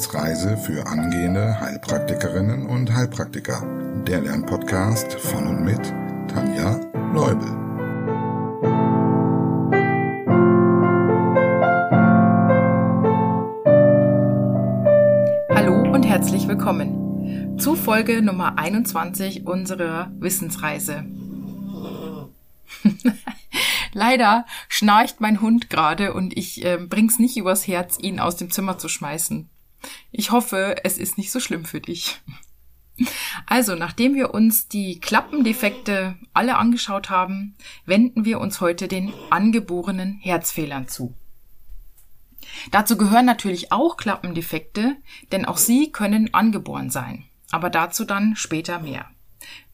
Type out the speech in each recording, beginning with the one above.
Wissensreise für angehende Heilpraktikerinnen und Heilpraktiker. Der Lernpodcast von und mit Tanja Leubel. Hallo und herzlich willkommen zu Folge Nummer 21 unserer Wissensreise. Leider schnarcht mein Hund gerade und ich äh, bring's nicht übers Herz, ihn aus dem Zimmer zu schmeißen. Ich hoffe, es ist nicht so schlimm für dich. Also, nachdem wir uns die Klappendefekte alle angeschaut haben, wenden wir uns heute den angeborenen Herzfehlern zu. Dazu gehören natürlich auch Klappendefekte, denn auch sie können angeboren sein. Aber dazu dann später mehr.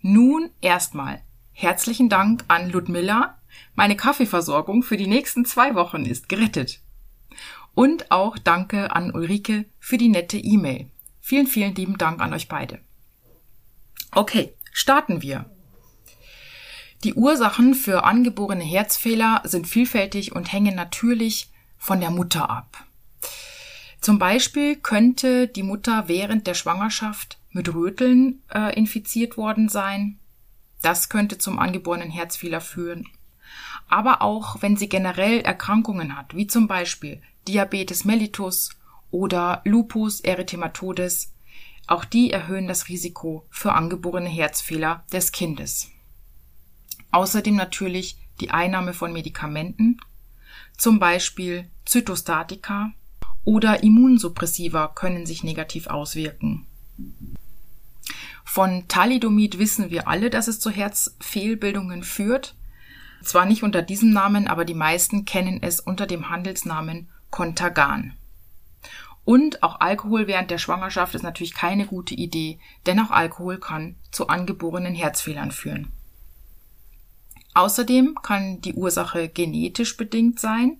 Nun erstmal herzlichen Dank an Ludmilla, meine Kaffeeversorgung für die nächsten zwei Wochen ist gerettet. Und auch danke an Ulrike für die nette E-Mail. Vielen, vielen lieben Dank an euch beide. Okay, starten wir. Die Ursachen für angeborene Herzfehler sind vielfältig und hängen natürlich von der Mutter ab. Zum Beispiel könnte die Mutter während der Schwangerschaft mit Röteln äh, infiziert worden sein. Das könnte zum angeborenen Herzfehler führen aber auch wenn sie generell Erkrankungen hat, wie zum Beispiel Diabetes mellitus oder Lupus erythematodes, auch die erhöhen das Risiko für angeborene Herzfehler des Kindes. Außerdem natürlich die Einnahme von Medikamenten, zum Beispiel Zytostatika oder Immunsuppressiva können sich negativ auswirken. Von Thalidomid wissen wir alle, dass es zu Herzfehlbildungen führt, zwar nicht unter diesem Namen, aber die meisten kennen es unter dem Handelsnamen Contagan. Und auch Alkohol während der Schwangerschaft ist natürlich keine gute Idee, denn auch Alkohol kann zu angeborenen Herzfehlern führen. Außerdem kann die Ursache genetisch bedingt sein.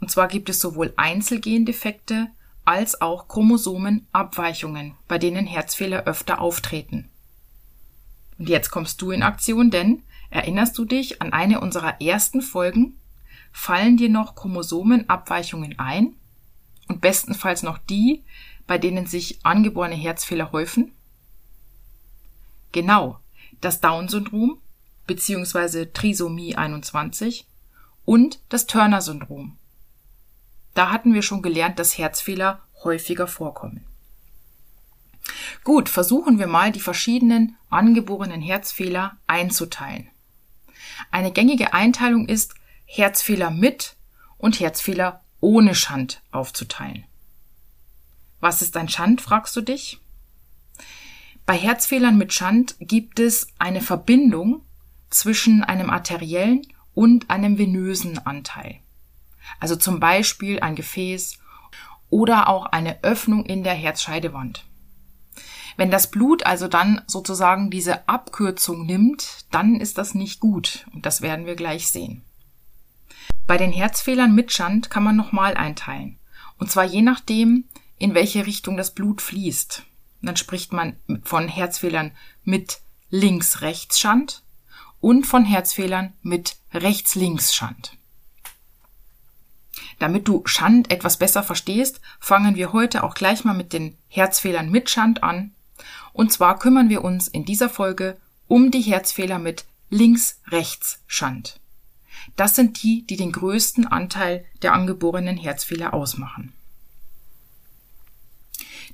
Und zwar gibt es sowohl Einzelgendefekte als auch Chromosomenabweichungen, bei denen Herzfehler öfter auftreten. Und jetzt kommst du in Aktion, denn Erinnerst du dich an eine unserer ersten Folgen? Fallen dir noch Chromosomenabweichungen ein? Und bestenfalls noch die, bei denen sich angeborene Herzfehler häufen? Genau, das Down-Syndrom bzw. Trisomie 21 und das Turner-Syndrom. Da hatten wir schon gelernt, dass Herzfehler häufiger vorkommen. Gut, versuchen wir mal die verschiedenen angeborenen Herzfehler einzuteilen. Eine gängige Einteilung ist, Herzfehler mit und Herzfehler ohne Schand aufzuteilen. Was ist ein Schand, fragst du dich? Bei Herzfehlern mit Schand gibt es eine Verbindung zwischen einem arteriellen und einem venösen Anteil. Also zum Beispiel ein Gefäß oder auch eine Öffnung in der Herzscheidewand. Wenn das Blut also dann sozusagen diese Abkürzung nimmt, dann ist das nicht gut. Und das werden wir gleich sehen. Bei den Herzfehlern mit Schand kann man nochmal einteilen. Und zwar je nachdem, in welche Richtung das Blut fließt. dann spricht man von Herzfehlern mit Links-Rechts-Schand und von Herzfehlern mit Rechts-Links-Schand. Damit du Schand etwas besser verstehst, fangen wir heute auch gleich mal mit den Herzfehlern mit Schand an und zwar kümmern wir uns in dieser Folge um die Herzfehler mit Links-Rechts-Schand. Das sind die, die den größten Anteil der angeborenen Herzfehler ausmachen.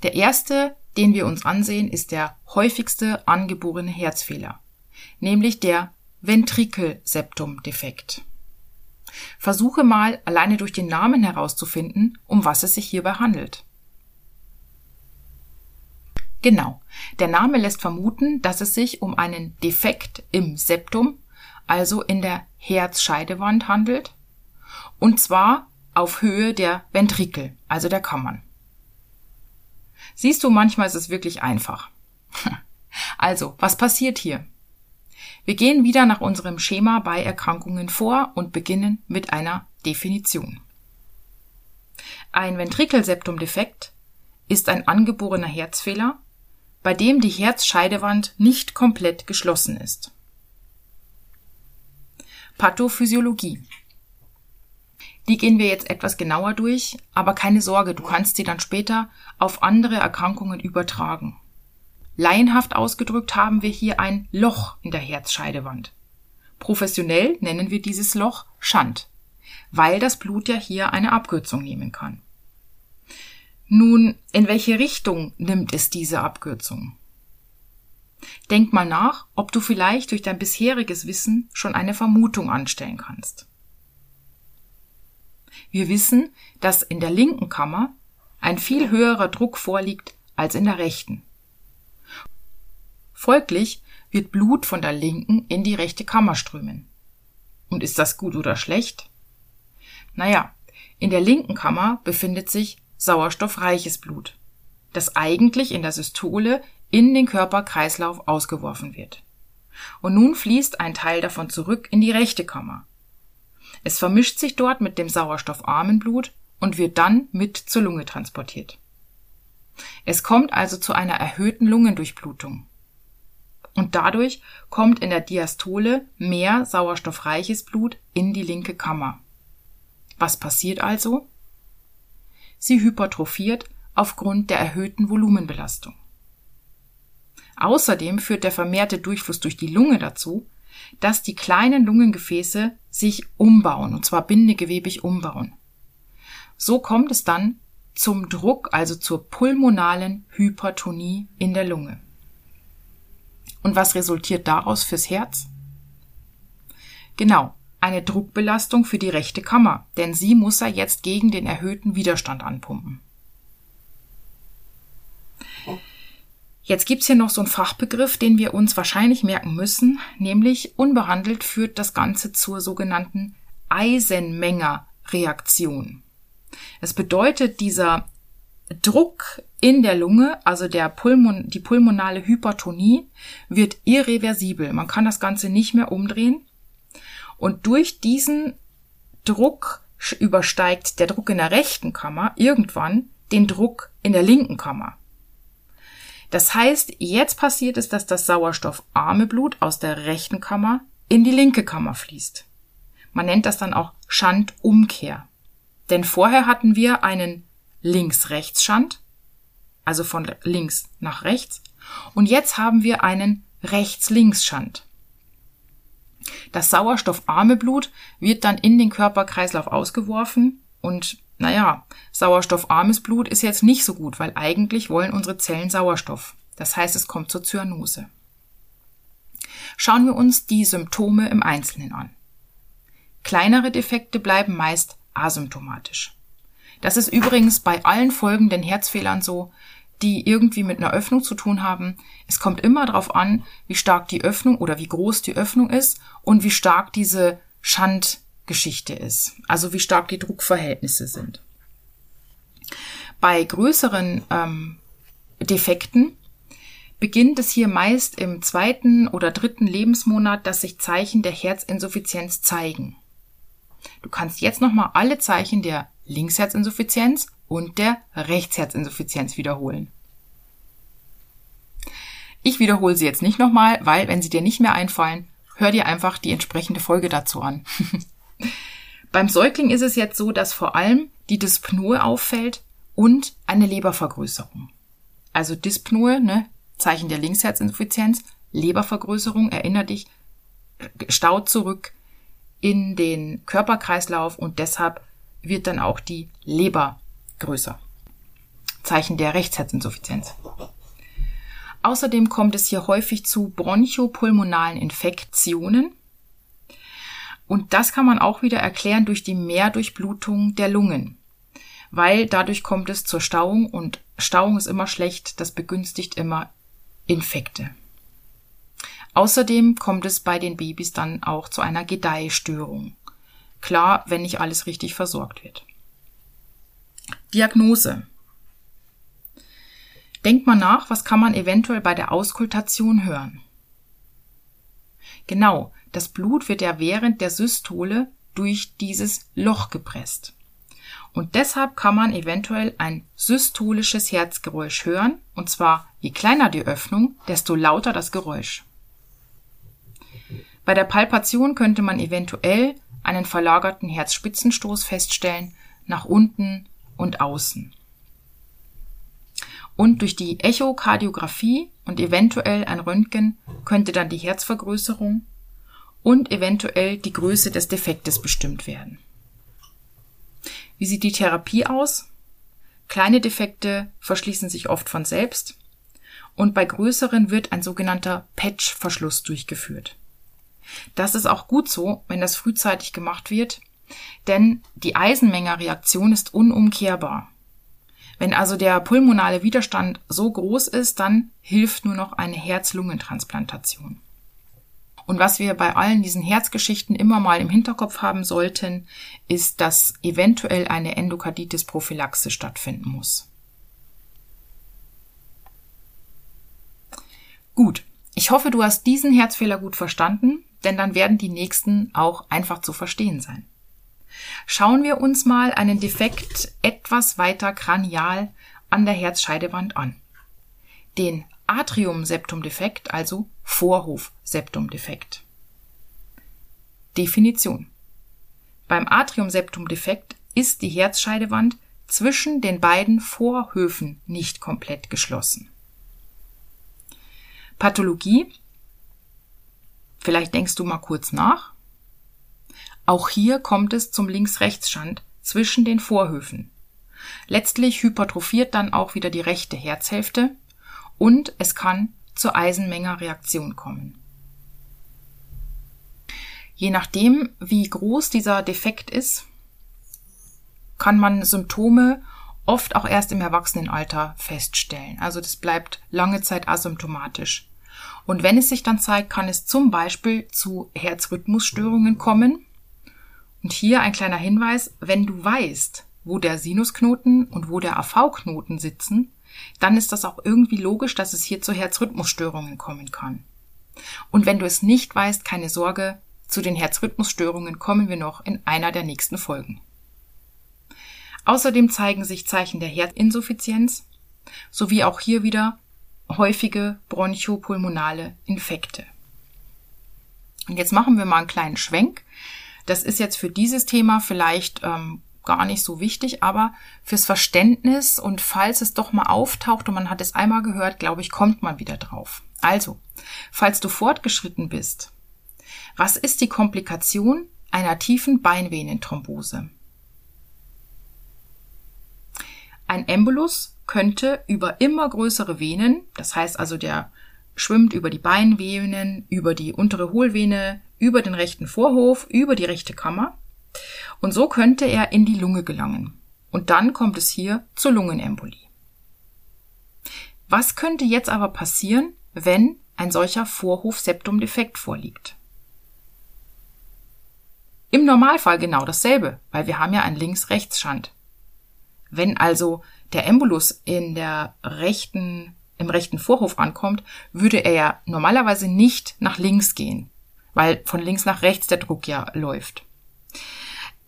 Der erste, den wir uns ansehen, ist der häufigste angeborene Herzfehler, nämlich der Ventrikelseptumdefekt. Versuche mal alleine durch den Namen herauszufinden, um was es sich hierbei handelt. Genau. Der Name lässt vermuten, dass es sich um einen Defekt im Septum, also in der Herzscheidewand handelt, und zwar auf Höhe der Ventrikel, also der Kammern. Siehst du, manchmal ist es wirklich einfach. Also, was passiert hier? Wir gehen wieder nach unserem Schema bei Erkrankungen vor und beginnen mit einer Definition. Ein Ventrikelseptumdefekt ist ein angeborener Herzfehler, bei dem die Herzscheidewand nicht komplett geschlossen ist. Pathophysiologie Die gehen wir jetzt etwas genauer durch, aber keine Sorge, du kannst sie dann später auf andere Erkrankungen übertragen. Laienhaft ausgedrückt haben wir hier ein Loch in der Herzscheidewand. Professionell nennen wir dieses Loch Schand, weil das Blut ja hier eine Abkürzung nehmen kann. Nun, in welche Richtung nimmt es diese Abkürzung? Denk mal nach, ob du vielleicht durch dein bisheriges Wissen schon eine Vermutung anstellen kannst. Wir wissen, dass in der linken Kammer ein viel höherer Druck vorliegt als in der rechten. Folglich wird Blut von der linken in die rechte Kammer strömen. Und ist das gut oder schlecht? Naja, in der linken Kammer befindet sich sauerstoffreiches Blut, das eigentlich in der Systole in den Körperkreislauf ausgeworfen wird. Und nun fließt ein Teil davon zurück in die rechte Kammer. Es vermischt sich dort mit dem sauerstoffarmen Blut und wird dann mit zur Lunge transportiert. Es kommt also zu einer erhöhten Lungendurchblutung. Und dadurch kommt in der Diastole mehr sauerstoffreiches Blut in die linke Kammer. Was passiert also? Sie hypertrophiert aufgrund der erhöhten Volumenbelastung. Außerdem führt der vermehrte Durchfluss durch die Lunge dazu, dass die kleinen Lungengefäße sich umbauen, und zwar bindegewebig umbauen. So kommt es dann zum Druck, also zur pulmonalen Hypertonie in der Lunge. Und was resultiert daraus fürs Herz? Genau, eine Druckbelastung für die rechte Kammer, denn sie muss er jetzt gegen den erhöhten Widerstand anpumpen. Jetzt gibt's hier noch so einen Fachbegriff, den wir uns wahrscheinlich merken müssen, nämlich unbehandelt führt das Ganze zur sogenannten Eisenmenger-Reaktion. Es bedeutet, dieser Druck in der Lunge, also der Pulmon, die pulmonale Hypertonie, wird irreversibel. Man kann das Ganze nicht mehr umdrehen. Und durch diesen Druck übersteigt der Druck in der rechten Kammer irgendwann den Druck in der linken Kammer. Das heißt, jetzt passiert es, dass das sauerstoffarme Blut aus der rechten Kammer in die linke Kammer fließt. Man nennt das dann auch Schandumkehr. Denn vorher hatten wir einen Links-Rechts-Schand, also von links nach rechts, und jetzt haben wir einen Rechts-Links-Schand. Das sauerstoffarme Blut wird dann in den Körperkreislauf ausgeworfen und naja, sauerstoffarmes Blut ist jetzt nicht so gut, weil eigentlich wollen unsere Zellen Sauerstoff. Das heißt, es kommt zur Zyanose. Schauen wir uns die Symptome im Einzelnen an. Kleinere Defekte bleiben meist asymptomatisch. Das ist übrigens bei allen folgenden Herzfehlern so, die irgendwie mit einer Öffnung zu tun haben. Es kommt immer darauf an, wie stark die Öffnung oder wie groß die Öffnung ist und wie stark diese Schand Geschichte ist, also wie stark die Druckverhältnisse sind. Bei größeren ähm, Defekten beginnt es hier meist im zweiten oder dritten Lebensmonat, dass sich Zeichen der Herzinsuffizienz zeigen. Du kannst jetzt nochmal alle Zeichen der Linksherzinsuffizienz und der Rechtsherzinsuffizienz wiederholen. Ich wiederhole sie jetzt nicht nochmal, weil wenn sie dir nicht mehr einfallen, hör dir einfach die entsprechende Folge dazu an. Beim Säugling ist es jetzt so, dass vor allem die Dyspnoe auffällt und eine Lebervergrößerung. Also Dyspnoe, ne, Zeichen der Linksherzinsuffizienz, Lebervergrößerung, erinner dich, staut zurück in den Körperkreislauf und deshalb wird dann auch die Leber größer. Zeichen der Rechtsherzinsuffizienz. Außerdem kommt es hier häufig zu bronchopulmonalen Infektionen und das kann man auch wieder erklären durch die Mehrdurchblutung der Lungen. Weil dadurch kommt es zur Stauung und Stauung ist immer schlecht, das begünstigt immer Infekte. Außerdem kommt es bei den Babys dann auch zu einer Gedeihstörung. Klar, wenn nicht alles richtig versorgt wird. Diagnose. Denkt mal nach, was kann man eventuell bei der Auskultation hören? Genau, das Blut wird ja während der Systole durch dieses Loch gepresst. Und deshalb kann man eventuell ein systolisches Herzgeräusch hören, und zwar je kleiner die Öffnung, desto lauter das Geräusch. Bei der Palpation könnte man eventuell einen verlagerten Herzspitzenstoß feststellen, nach unten und außen. Und durch die Echokardiographie und eventuell ein Röntgen könnte dann die Herzvergrößerung und eventuell die Größe des Defektes bestimmt werden. Wie sieht die Therapie aus? Kleine Defekte verschließen sich oft von selbst und bei größeren wird ein sogenannter Patch-Verschluss durchgeführt. Das ist auch gut so, wenn das frühzeitig gemacht wird, denn die Eisenmenger-Reaktion ist unumkehrbar. Wenn also der pulmonale Widerstand so groß ist, dann hilft nur noch eine Herz-Lungentransplantation. Und was wir bei allen diesen Herzgeschichten immer mal im Hinterkopf haben sollten, ist, dass eventuell eine Endokarditis-Prophylaxe stattfinden muss. Gut, ich hoffe, du hast diesen Herzfehler gut verstanden, denn dann werden die nächsten auch einfach zu verstehen sein. Schauen wir uns mal einen Defekt etwas weiter kranial an der Herzscheidewand an. Den Atriumseptumdefekt, also Vorhofseptumdefekt. Definition. Beim Atriumseptumdefekt ist die Herzscheidewand zwischen den beiden Vorhöfen nicht komplett geschlossen. Pathologie. Vielleicht denkst du mal kurz nach. Auch hier kommt es zum Links-Rechts-Schand zwischen den Vorhöfen. Letztlich hypertrophiert dann auch wieder die rechte Herzhälfte und es kann zur Eisenmenger-Reaktion kommen. Je nachdem, wie groß dieser Defekt ist, kann man Symptome oft auch erst im Erwachsenenalter feststellen. Also das bleibt lange Zeit asymptomatisch. Und wenn es sich dann zeigt, kann es zum Beispiel zu Herzrhythmusstörungen kommen, und hier ein kleiner Hinweis, wenn du weißt, wo der Sinusknoten und wo der AV-Knoten sitzen, dann ist das auch irgendwie logisch, dass es hier zu Herzrhythmusstörungen kommen kann. Und wenn du es nicht weißt, keine Sorge, zu den Herzrhythmusstörungen kommen wir noch in einer der nächsten Folgen. Außerdem zeigen sich Zeichen der Herzinsuffizienz sowie auch hier wieder häufige bronchopulmonale Infekte. Und jetzt machen wir mal einen kleinen Schwenk das ist jetzt für dieses Thema vielleicht ähm, gar nicht so wichtig, aber fürs Verständnis und falls es doch mal auftaucht und man hat es einmal gehört, glaube ich, kommt man wieder drauf. Also, falls du fortgeschritten bist, was ist die Komplikation einer tiefen Beinvenenthrombose? Ein Embolus könnte über immer größere Venen, das heißt also der schwimmt über die Beinvenen, über die untere Hohlvene, über den rechten Vorhof, über die rechte Kammer. Und so könnte er in die Lunge gelangen. Und dann kommt es hier zur Lungenembolie. Was könnte jetzt aber passieren, wenn ein solcher Vorhof-Septumdefekt vorliegt? Im Normalfall genau dasselbe, weil wir haben ja einen Links-Rechts-Schand. Wenn also der Embolus in der rechten im rechten Vorhof ankommt, würde er ja normalerweise nicht nach links gehen, weil von links nach rechts der Druck ja läuft.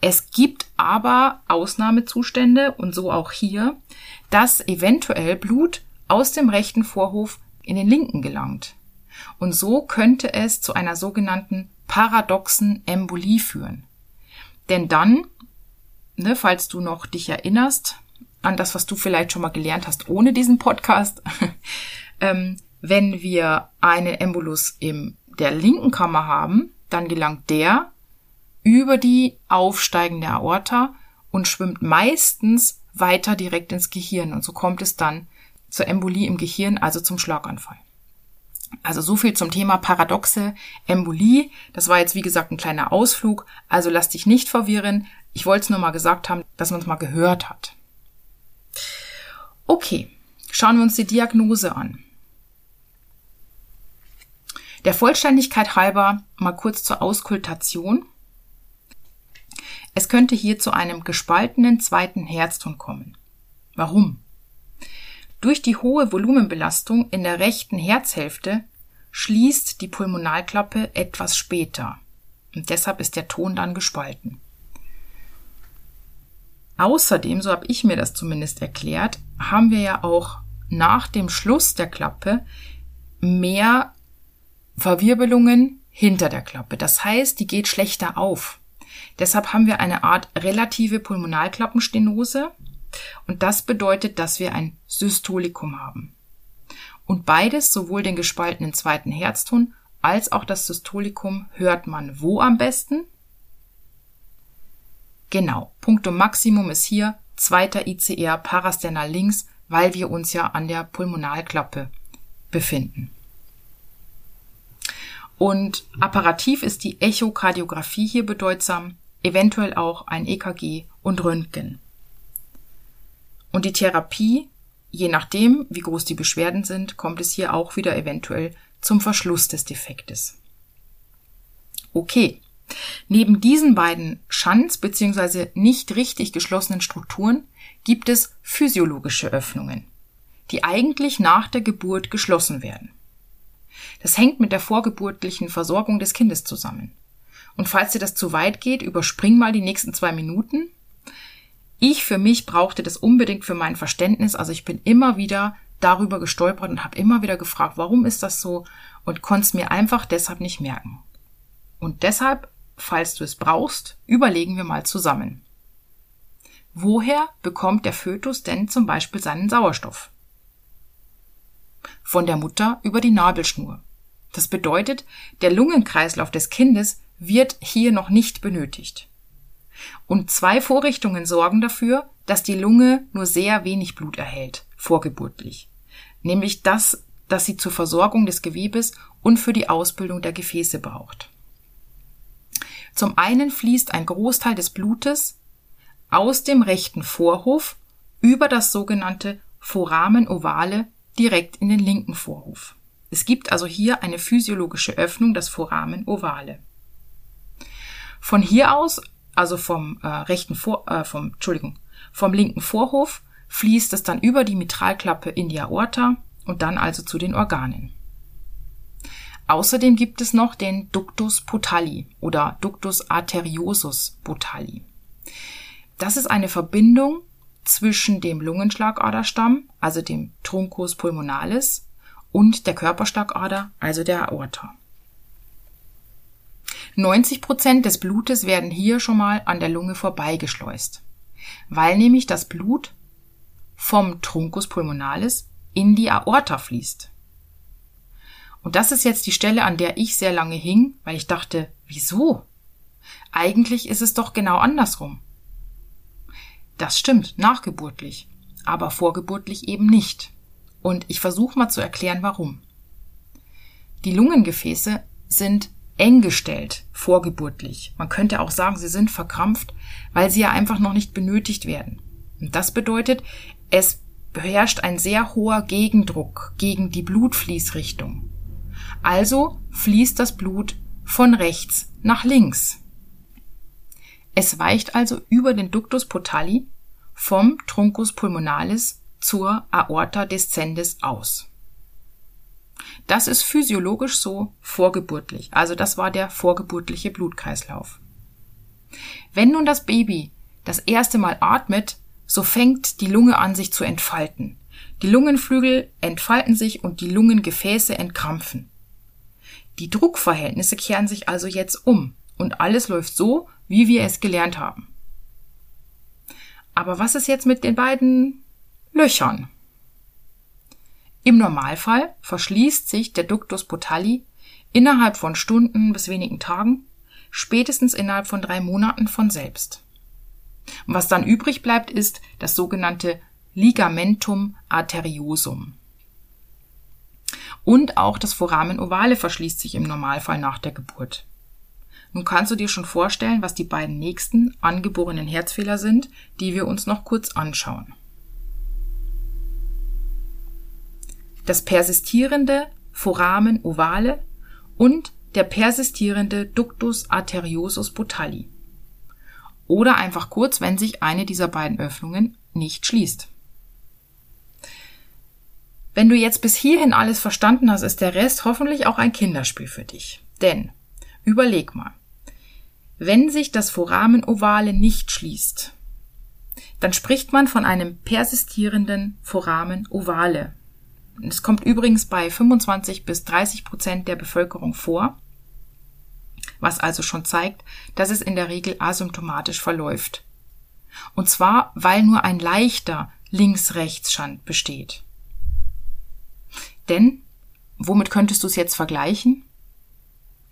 Es gibt aber Ausnahmezustände und so auch hier, dass eventuell Blut aus dem rechten Vorhof in den linken gelangt. Und so könnte es zu einer sogenannten paradoxen Embolie führen. Denn dann, ne, falls du noch dich erinnerst, an das, was du vielleicht schon mal gelernt hast ohne diesen Podcast. ähm, wenn wir einen Embolus in der linken Kammer haben, dann gelangt der über die aufsteigende Aorta und schwimmt meistens weiter direkt ins Gehirn. Und so kommt es dann zur Embolie im Gehirn, also zum Schlaganfall. Also so viel zum Thema paradoxe Embolie. Das war jetzt wie gesagt ein kleiner Ausflug, also lass dich nicht verwirren. Ich wollte es nur mal gesagt haben, dass man es mal gehört hat. Okay, schauen wir uns die Diagnose an. Der Vollständigkeit halber mal kurz zur Auskultation. Es könnte hier zu einem gespaltenen zweiten Herzton kommen. Warum? Durch die hohe Volumenbelastung in der rechten Herzhälfte schließt die Pulmonalklappe etwas später und deshalb ist der Ton dann gespalten. Außerdem, so habe ich mir das zumindest erklärt, haben wir ja auch nach dem Schluss der Klappe mehr Verwirbelungen hinter der Klappe. Das heißt, die geht schlechter auf. Deshalb haben wir eine Art relative Pulmonalklappenstenose und das bedeutet, dass wir ein Systolikum haben. Und beides, sowohl den gespaltenen zweiten Herzton als auch das Systolikum, hört man wo am besten? Genau, Punktum Maximum ist hier zweiter ICR parasternal links, weil wir uns ja an der Pulmonalklappe befinden. Und apparativ ist die Echokardiographie hier bedeutsam, eventuell auch ein EKG und Röntgen. Und die Therapie, je nachdem, wie groß die Beschwerden sind, kommt es hier auch wieder eventuell zum Verschluss des Defektes. Okay. Neben diesen beiden Schanz- bzw. nicht richtig geschlossenen Strukturen gibt es physiologische Öffnungen, die eigentlich nach der Geburt geschlossen werden. Das hängt mit der vorgeburtlichen Versorgung des Kindes zusammen. Und falls dir das zu weit geht, überspring mal die nächsten zwei Minuten. Ich für mich brauchte das unbedingt für mein Verständnis. Also ich bin immer wieder darüber gestolpert und habe immer wieder gefragt, warum ist das so und konnte es mir einfach deshalb nicht merken. Und deshalb, falls du es brauchst, überlegen wir mal zusammen. Woher bekommt der Fötus denn zum Beispiel seinen Sauerstoff? Von der Mutter über die Nabelschnur. Das bedeutet, der Lungenkreislauf des Kindes wird hier noch nicht benötigt. Und zwei Vorrichtungen sorgen dafür, dass die Lunge nur sehr wenig Blut erhält, vorgeburtlich. Nämlich das, das sie zur Versorgung des Gewebes und für die Ausbildung der Gefäße braucht. Zum einen fließt ein Großteil des Blutes aus dem rechten Vorhof über das sogenannte Foramen ovale direkt in den linken Vorhof. Es gibt also hier eine physiologische Öffnung, das Foramen ovale. Von hier aus, also vom äh, rechten Vor, äh, vom, Entschuldigung, vom linken Vorhof, fließt es dann über die Mitralklappe in die Aorta und dann also zu den Organen. Außerdem gibt es noch den Ductus potali oder Ductus arteriosus potali. Das ist eine Verbindung zwischen dem Lungenschlagaderstamm, also dem Truncus pulmonalis, und der Körperschlagader, also der Aorta. 90 Prozent des Blutes werden hier schon mal an der Lunge vorbeigeschleust, weil nämlich das Blut vom Truncus pulmonalis in die Aorta fließt. Und das ist jetzt die Stelle, an der ich sehr lange hing, weil ich dachte, wieso? Eigentlich ist es doch genau andersrum. Das stimmt, nachgeburtlich, aber vorgeburtlich eben nicht. Und ich versuche mal zu erklären, warum. Die Lungengefäße sind eng gestellt, vorgeburtlich. Man könnte auch sagen, sie sind verkrampft, weil sie ja einfach noch nicht benötigt werden. Und das bedeutet, es beherrscht ein sehr hoher Gegendruck gegen die Blutfließrichtung. Also fließt das Blut von rechts nach links. Es weicht also über den Ductus potali vom Truncus pulmonalis zur Aorta descendis aus. Das ist physiologisch so vorgeburtlich, also das war der vorgeburtliche Blutkreislauf. Wenn nun das Baby das erste Mal atmet, so fängt die Lunge an sich zu entfalten. Die Lungenflügel entfalten sich und die Lungengefäße entkrampfen. Die Druckverhältnisse kehren sich also jetzt um und alles läuft so, wie wir es gelernt haben. Aber was ist jetzt mit den beiden Löchern. Im Normalfall verschließt sich der Ductus potali innerhalb von Stunden bis wenigen Tagen, spätestens innerhalb von drei Monaten von selbst. Was dann übrig bleibt, ist das sogenannte Ligamentum arteriosum. Und auch das Foramen ovale verschließt sich im Normalfall nach der Geburt. Nun kannst du dir schon vorstellen, was die beiden nächsten angeborenen Herzfehler sind, die wir uns noch kurz anschauen. das persistierende Foramen ovale und der persistierende Ductus arteriosus potali. Oder einfach kurz, wenn sich eine dieser beiden Öffnungen nicht schließt. Wenn du jetzt bis hierhin alles verstanden hast, ist der Rest hoffentlich auch ein Kinderspiel für dich. Denn, überleg mal, wenn sich das Foramen ovale nicht schließt, dann spricht man von einem persistierenden Foramen ovale. Es kommt übrigens bei 25 bis 30 Prozent der Bevölkerung vor. was also schon zeigt, dass es in der Regel asymptomatisch verläuft. Und zwar, weil nur ein leichter Links-Rechts-Schand besteht. Denn, womit könntest du es jetzt vergleichen?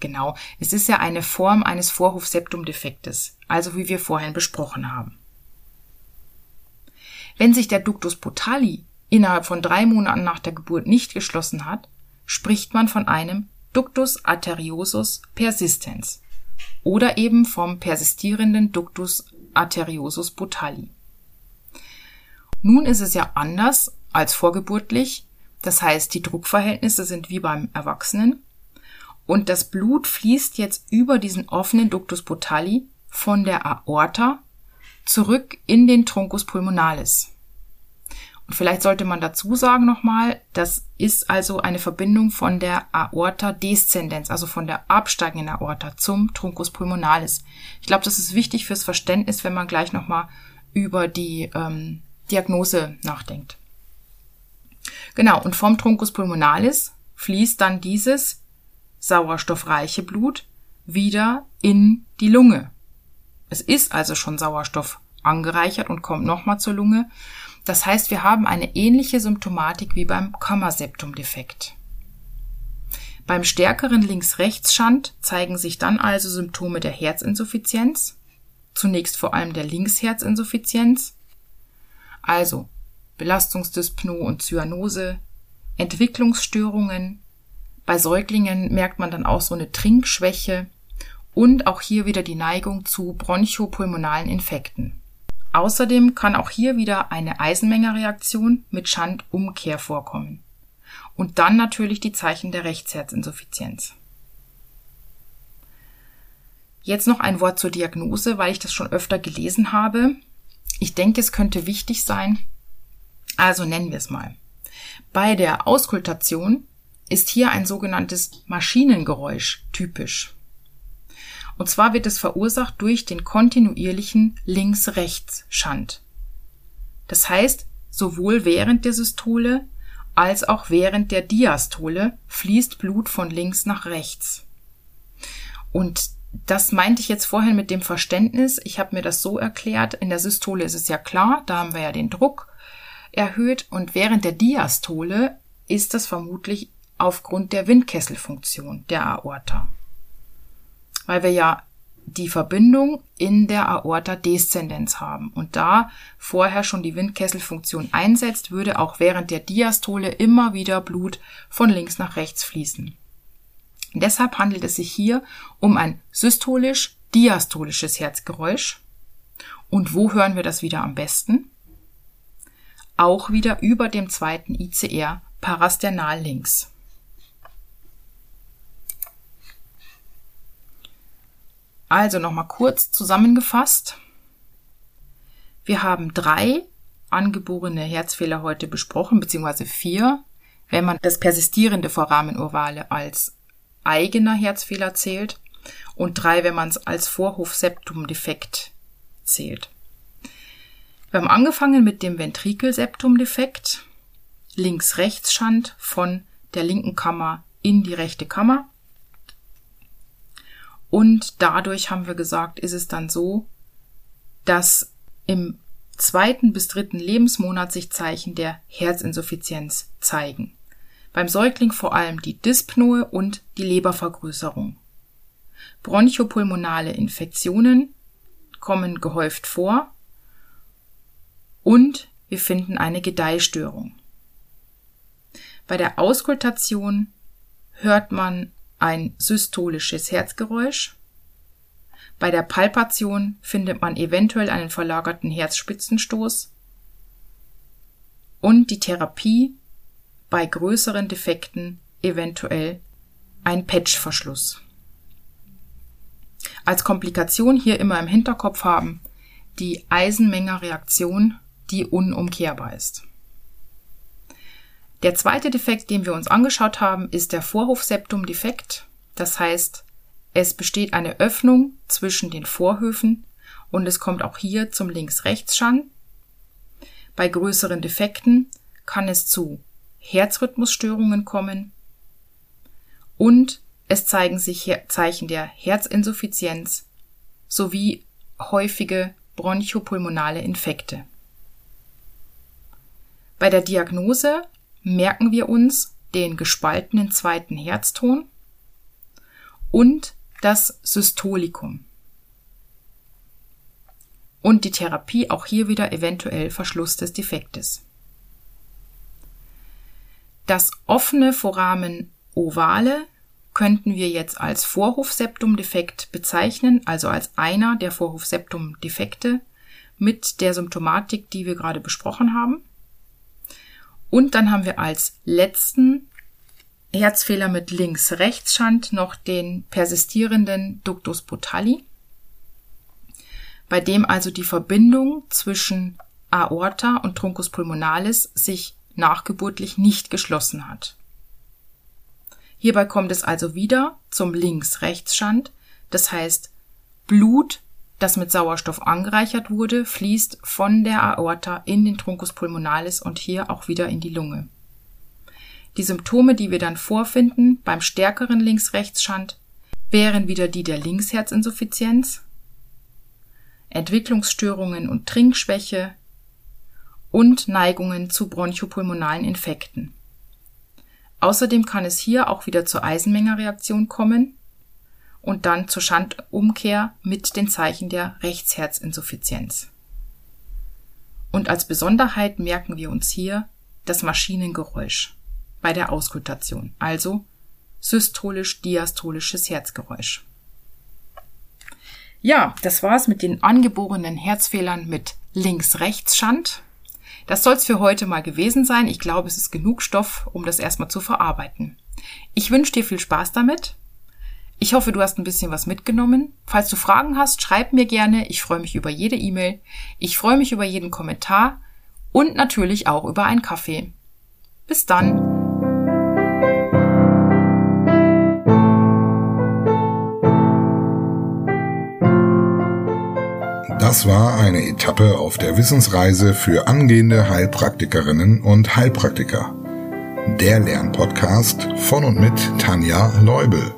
Genau, es ist ja eine Form eines Vorhofseptumdefektes, also wie wir vorhin besprochen haben. Wenn sich der Ductus potali innerhalb von drei Monaten nach der Geburt nicht geschlossen hat, spricht man von einem Ductus arteriosus persistens oder eben vom persistierenden Ductus arteriosus potali. Nun ist es ja anders als vorgeburtlich, das heißt, die Druckverhältnisse sind wie beim Erwachsenen und das Blut fließt jetzt über diesen offenen Ductus potali von der Aorta zurück in den Truncus pulmonalis. Und vielleicht sollte man dazu sagen nochmal, das ist also eine Verbindung von der Aorta descendens, also von der absteigenden Aorta zum Truncus pulmonalis. Ich glaube, das ist wichtig fürs Verständnis, wenn man gleich nochmal über die ähm, Diagnose nachdenkt. Genau, und vom Truncus pulmonalis fließt dann dieses sauerstoffreiche Blut wieder in die Lunge. Es ist also schon Sauerstoff angereichert und kommt nochmal zur Lunge. Das heißt, wir haben eine ähnliche Symptomatik wie beim Kammerseptumdefekt. Beim stärkeren Links-Rechts-Schand zeigen sich dann also Symptome der Herzinsuffizienz, zunächst vor allem der Linksherzinsuffizienz, also Belastungsdyspnoe und Zyanose, Entwicklungsstörungen. Bei Säuglingen merkt man dann auch so eine Trinkschwäche und auch hier wieder die Neigung zu bronchopulmonalen Infekten. Außerdem kann auch hier wieder eine Eisenmengerreaktion mit Schandumkehr vorkommen. Und dann natürlich die Zeichen der Rechtsherzinsuffizienz. Jetzt noch ein Wort zur Diagnose, weil ich das schon öfter gelesen habe. Ich denke, es könnte wichtig sein. Also nennen wir es mal. Bei der Auskultation ist hier ein sogenanntes Maschinengeräusch typisch. Und zwar wird es verursacht durch den kontinuierlichen Links-Rechts-Schand. Das heißt, sowohl während der Systole als auch während der Diastole fließt Blut von links nach rechts. Und das meinte ich jetzt vorhin mit dem Verständnis. Ich habe mir das so erklärt. In der Systole ist es ja klar, da haben wir ja den Druck erhöht und während der Diastole ist das vermutlich aufgrund der Windkesselfunktion der Aorta weil wir ja die Verbindung in der Aorta Deszendenz haben. Und da vorher schon die Windkesselfunktion einsetzt, würde auch während der Diastole immer wieder Blut von links nach rechts fließen. deshalb handelt es sich hier um ein systolisch-diastolisches Herzgeräusch. Und wo hören wir das wieder am besten? Auch wieder über dem zweiten ICR parasternal links. Also nochmal kurz zusammengefasst. Wir haben drei angeborene Herzfehler heute besprochen, beziehungsweise vier, wenn man das persistierende Foramen ovale als eigener Herzfehler zählt und drei, wenn man es als Vorhofseptumdefekt zählt. Wir haben angefangen mit dem Ventrikelseptumdefekt, links-rechts-Schand von der linken Kammer in die rechte Kammer. Und dadurch haben wir gesagt, ist es dann so, dass im zweiten bis dritten Lebensmonat sich Zeichen der Herzinsuffizienz zeigen. Beim Säugling vor allem die Dyspnoe und die Lebervergrößerung. Bronchopulmonale Infektionen kommen gehäuft vor und wir finden eine Gedeihstörung. Bei der Auskultation hört man ein systolisches Herzgeräusch. Bei der Palpation findet man eventuell einen verlagerten Herzspitzenstoß. Und die Therapie bei größeren Defekten eventuell ein Patchverschluss. Als Komplikation hier immer im Hinterkopf haben die Eisenmengerreaktion, die unumkehrbar ist. Der zweite Defekt, den wir uns angeschaut haben, ist der Vorhofseptumdefekt. Das heißt, es besteht eine Öffnung zwischen den Vorhöfen und es kommt auch hier zum Links-Rechts-Schand. Bei größeren Defekten kann es zu Herzrhythmusstörungen kommen und es zeigen sich Zeichen der Herzinsuffizienz sowie häufige bronchopulmonale Infekte. Bei der Diagnose merken wir uns den gespaltenen zweiten Herzton und das Systolikum. Und die Therapie auch hier wieder eventuell Verschluss des Defektes. Das offene Foramen ovale könnten wir jetzt als Vorhofseptumdefekt bezeichnen, also als einer der Vorhofseptumdefekte mit der Symptomatik, die wir gerade besprochen haben. Und dann haben wir als letzten Herzfehler mit Links-Rechts-Schand noch den persistierenden Ductus botalli, bei dem also die Verbindung zwischen Aorta und Truncus pulmonalis sich nachgeburtlich nicht geschlossen hat. Hierbei kommt es also wieder zum Links-Rechts-Schand, das heißt Blut, das mit Sauerstoff angereichert wurde, fließt von der Aorta in den Truncus pulmonalis und hier auch wieder in die Lunge. Die Symptome, die wir dann vorfinden beim stärkeren Links-Rechts-Schand, wären wieder die der Linksherzinsuffizienz, Entwicklungsstörungen und Trinkschwäche und Neigungen zu bronchopulmonalen Infekten. Außerdem kann es hier auch wieder zur Eisenmengerreaktion kommen und dann zur Schandumkehr mit den Zeichen der Rechtsherzinsuffizienz. Und als Besonderheit merken wir uns hier das Maschinengeräusch bei der Auskultation, also systolisch-diastolisches Herzgeräusch. Ja, das war's mit den angeborenen Herzfehlern mit Links-Rechts-Schand. Das soll's für heute mal gewesen sein. Ich glaube, es ist genug Stoff, um das erstmal zu verarbeiten. Ich wünsche dir viel Spaß damit. Ich hoffe, du hast ein bisschen was mitgenommen. Falls du Fragen hast, schreib mir gerne. Ich freue mich über jede E-Mail. Ich freue mich über jeden Kommentar und natürlich auch über einen Kaffee. Bis dann. Das war eine Etappe auf der Wissensreise für angehende Heilpraktikerinnen und Heilpraktiker. Der Lernpodcast von und mit Tanja Leubel.